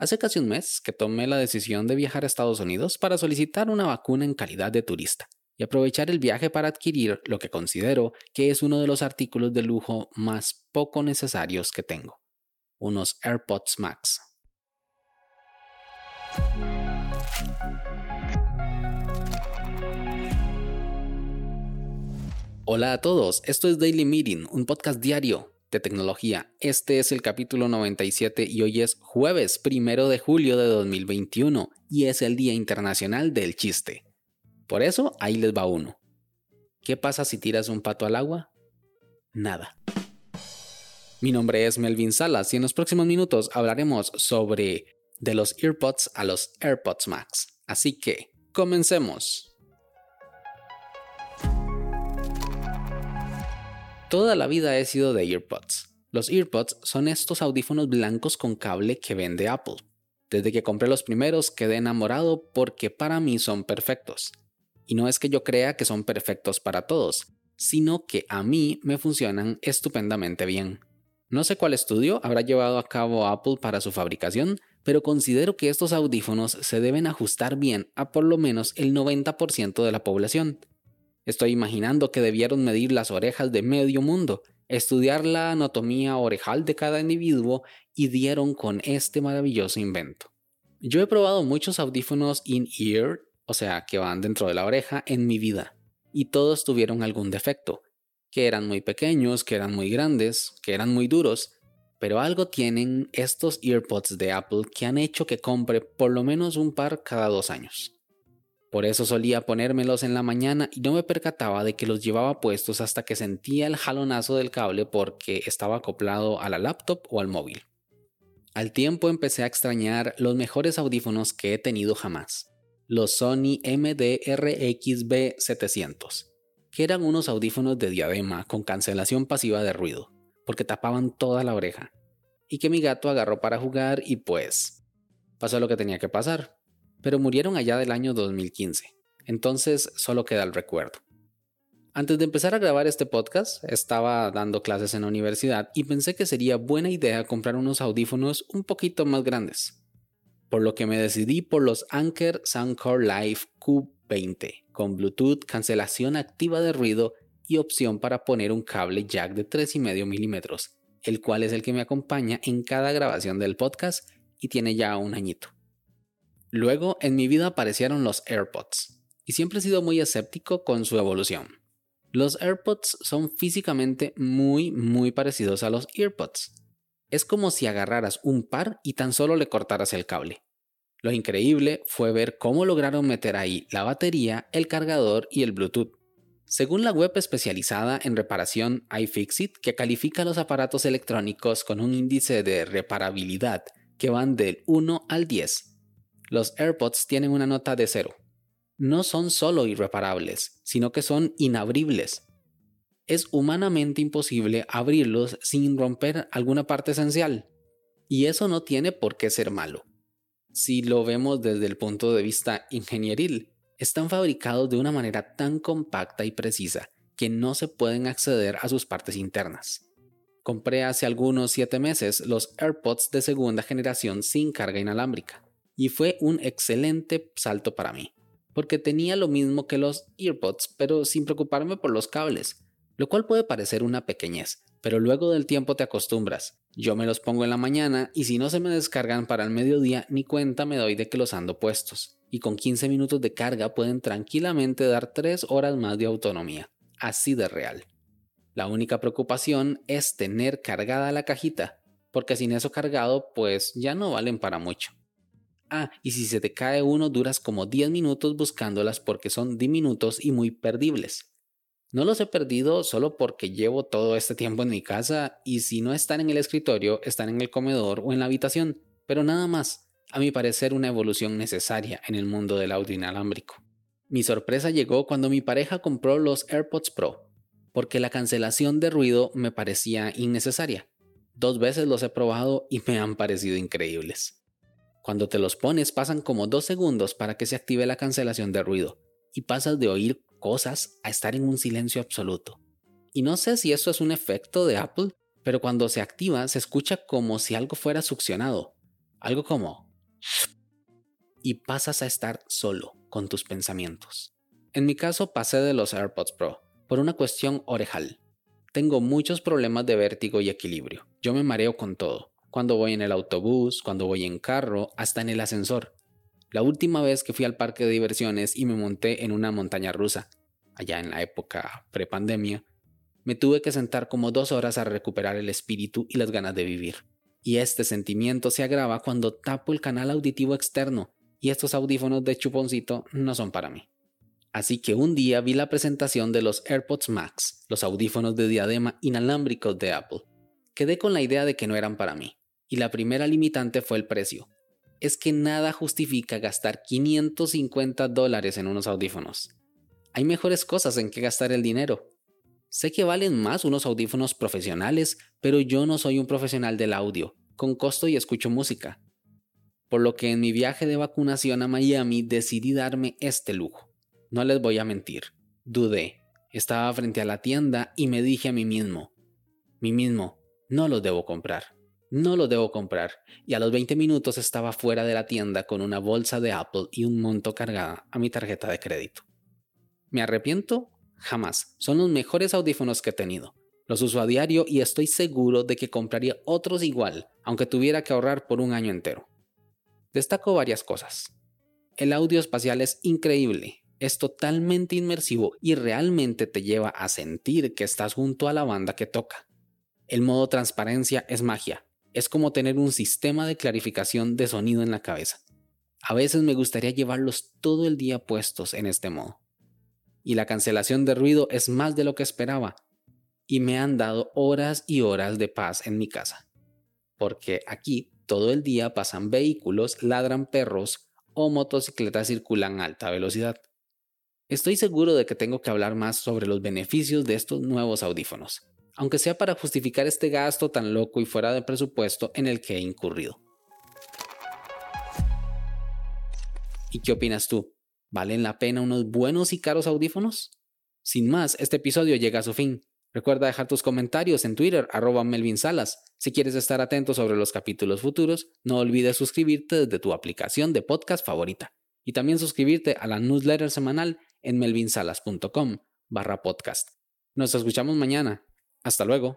Hace casi un mes que tomé la decisión de viajar a Estados Unidos para solicitar una vacuna en calidad de turista y aprovechar el viaje para adquirir lo que considero que es uno de los artículos de lujo más poco necesarios que tengo, unos AirPods Max. Hola a todos, esto es Daily Meeting, un podcast diario de tecnología. Este es el capítulo 97 y hoy es jueves primero de julio de 2021 y es el Día Internacional del Chiste. Por eso ahí les va uno. ¿Qué pasa si tiras un pato al agua? Nada. Mi nombre es Melvin Salas y en los próximos minutos hablaremos sobre de los EarPods a los AirPods Max. Así que, comencemos. Toda la vida he sido de earpods. Los earpods son estos audífonos blancos con cable que vende Apple. Desde que compré los primeros quedé enamorado porque para mí son perfectos. Y no es que yo crea que son perfectos para todos, sino que a mí me funcionan estupendamente bien. No sé cuál estudio habrá llevado a cabo Apple para su fabricación, pero considero que estos audífonos se deben ajustar bien a por lo menos el 90% de la población. Estoy imaginando que debieron medir las orejas de medio mundo, estudiar la anatomía orejal de cada individuo y dieron con este maravilloso invento. Yo he probado muchos audífonos in-ear, o sea, que van dentro de la oreja, en mi vida, y todos tuvieron algún defecto, que eran muy pequeños, que eran muy grandes, que eran muy duros, pero algo tienen estos earpods de Apple que han hecho que compre por lo menos un par cada dos años. Por eso solía ponérmelos en la mañana y no me percataba de que los llevaba puestos hasta que sentía el jalonazo del cable porque estaba acoplado a la laptop o al móvil. Al tiempo empecé a extrañar los mejores audífonos que he tenido jamás, los Sony MDRXB700, que eran unos audífonos de diadema con cancelación pasiva de ruido, porque tapaban toda la oreja, y que mi gato agarró para jugar y pues pasó lo que tenía que pasar pero murieron allá del año 2015, entonces solo queda el recuerdo. Antes de empezar a grabar este podcast, estaba dando clases en la universidad y pensé que sería buena idea comprar unos audífonos un poquito más grandes, por lo que me decidí por los Anker Soundcore Live Q20, con Bluetooth, cancelación activa de ruido y opción para poner un cable jack de 3,5 milímetros, el cual es el que me acompaña en cada grabación del podcast y tiene ya un añito. Luego en mi vida aparecieron los AirPods, y siempre he sido muy escéptico con su evolución. Los AirPods son físicamente muy, muy parecidos a los EarPods. Es como si agarraras un par y tan solo le cortaras el cable. Lo increíble fue ver cómo lograron meter ahí la batería, el cargador y el Bluetooth. Según la web especializada en reparación iFixit, que califica los aparatos electrónicos con un índice de reparabilidad que van del 1 al 10, los AirPods tienen una nota de cero. No son solo irreparables, sino que son inabribles. Es humanamente imposible abrirlos sin romper alguna parte esencial. Y eso no tiene por qué ser malo. Si lo vemos desde el punto de vista ingenieril, están fabricados de una manera tan compacta y precisa que no se pueden acceder a sus partes internas. Compré hace algunos 7 meses los AirPods de segunda generación sin carga inalámbrica y fue un excelente salto para mí, porque tenía lo mismo que los earpods, pero sin preocuparme por los cables, lo cual puede parecer una pequeñez, pero luego del tiempo te acostumbras. Yo me los pongo en la mañana y si no se me descargan para el mediodía ni cuenta me doy de que los ando puestos, y con 15 minutos de carga pueden tranquilamente dar 3 horas más de autonomía, así de real. La única preocupación es tener cargada la cajita, porque sin eso cargado pues ya no valen para mucho. Ah, y si se te cae uno duras como 10 minutos buscándolas porque son diminutos y muy perdibles. No los he perdido solo porque llevo todo este tiempo en mi casa y si no están en el escritorio, están en el comedor o en la habitación, pero nada más, a mi parecer una evolución necesaria en el mundo del audio inalámbrico. Mi sorpresa llegó cuando mi pareja compró los AirPods Pro, porque la cancelación de ruido me parecía innecesaria. Dos veces los he probado y me han parecido increíbles. Cuando te los pones pasan como dos segundos para que se active la cancelación de ruido y pasas de oír cosas a estar en un silencio absoluto. Y no sé si eso es un efecto de Apple, pero cuando se activa se escucha como si algo fuera succionado. Algo como y pasas a estar solo con tus pensamientos. En mi caso pasé de los AirPods Pro por una cuestión orejal. Tengo muchos problemas de vértigo y equilibrio. Yo me mareo con todo, cuando voy en el autobús, cuando voy en carro, hasta en el ascensor. La última vez que fui al parque de diversiones y me monté en una montaña rusa, allá en la época prepandemia, me tuve que sentar como dos horas a recuperar el espíritu y las ganas de vivir. Y este sentimiento se agrava cuando tapo el canal auditivo externo y estos audífonos de chuponcito no son para mí. Así que un día vi la presentación de los AirPods Max, los audífonos de diadema inalámbricos de Apple. Quedé con la idea de que no eran para mí, y la primera limitante fue el precio. Es que nada justifica gastar 550 dólares en unos audífonos. Hay mejores cosas en que gastar el dinero. Sé que valen más unos audífonos profesionales, pero yo no soy un profesional del audio, con costo y escucho música. Por lo que en mi viaje de vacunación a Miami decidí darme este lujo. No les voy a mentir, dudé. Estaba frente a la tienda y me dije a mí mismo, mí mismo, no los debo comprar, no los debo comprar. Y a los 20 minutos estaba fuera de la tienda con una bolsa de Apple y un monto cargada a mi tarjeta de crédito. ¿Me arrepiento? Jamás. Son los mejores audífonos que he tenido. Los uso a diario y estoy seguro de que compraría otros igual, aunque tuviera que ahorrar por un año entero. Destaco varias cosas. El audio espacial es increíble, es totalmente inmersivo y realmente te lleva a sentir que estás junto a la banda que toca. El modo transparencia es magia, es como tener un sistema de clarificación de sonido en la cabeza. A veces me gustaría llevarlos todo el día puestos en este modo. Y la cancelación de ruido es más de lo que esperaba, y me han dado horas y horas de paz en mi casa. Porque aquí todo el día pasan vehículos, ladran perros o motocicletas circulan a alta velocidad. Estoy seguro de que tengo que hablar más sobre los beneficios de estos nuevos audífonos, aunque sea para justificar este gasto tan loco y fuera de presupuesto en el que he incurrido. ¿Y qué opinas tú? ¿Valen la pena unos buenos y caros audífonos? Sin más, este episodio llega a su fin. Recuerda dejar tus comentarios en Twitter, arroba Melvin Salas. Si quieres estar atento sobre los capítulos futuros, no olvides suscribirte desde tu aplicación de podcast favorita. Y también suscribirte a la newsletter semanal en melvinsalas.com barra podcast. Nos escuchamos mañana. Hasta luego.